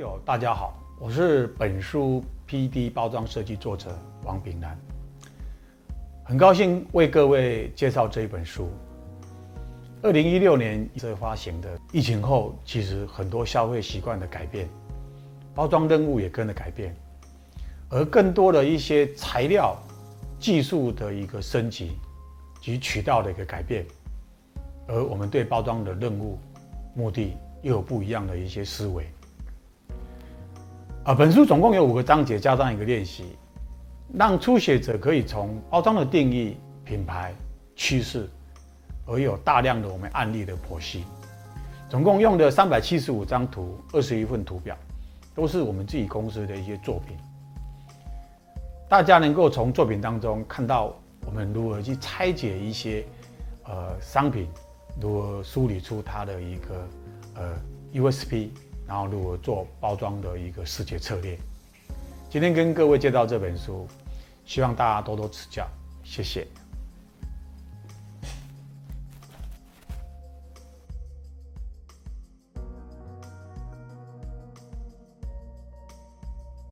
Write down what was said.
友大家好，我是本书 PD 包装设计作者王炳南，很高兴为各位介绍这一本书。二零一六年这发行的，疫情后其实很多消费习惯的改变，包装任务也跟着改变，而更多的一些材料技术的一个升级及渠道的一个改变，而我们对包装的任务目的又有不一样的一些思维。啊，本书总共有五个章节，加上一个练习，让初学者可以从包装的定义、品牌、趋势，而有大量的我们案例的剖析。总共用的三百七十五张图，二十一份图表，都是我们自己公司的一些作品。大家能够从作品当中看到我们如何去拆解一些呃商品，如何梳理出它的一个呃 USP。然后如何做包装的一个视觉策略。今天跟各位介绍这本书，希望大家多多指教，谢谢。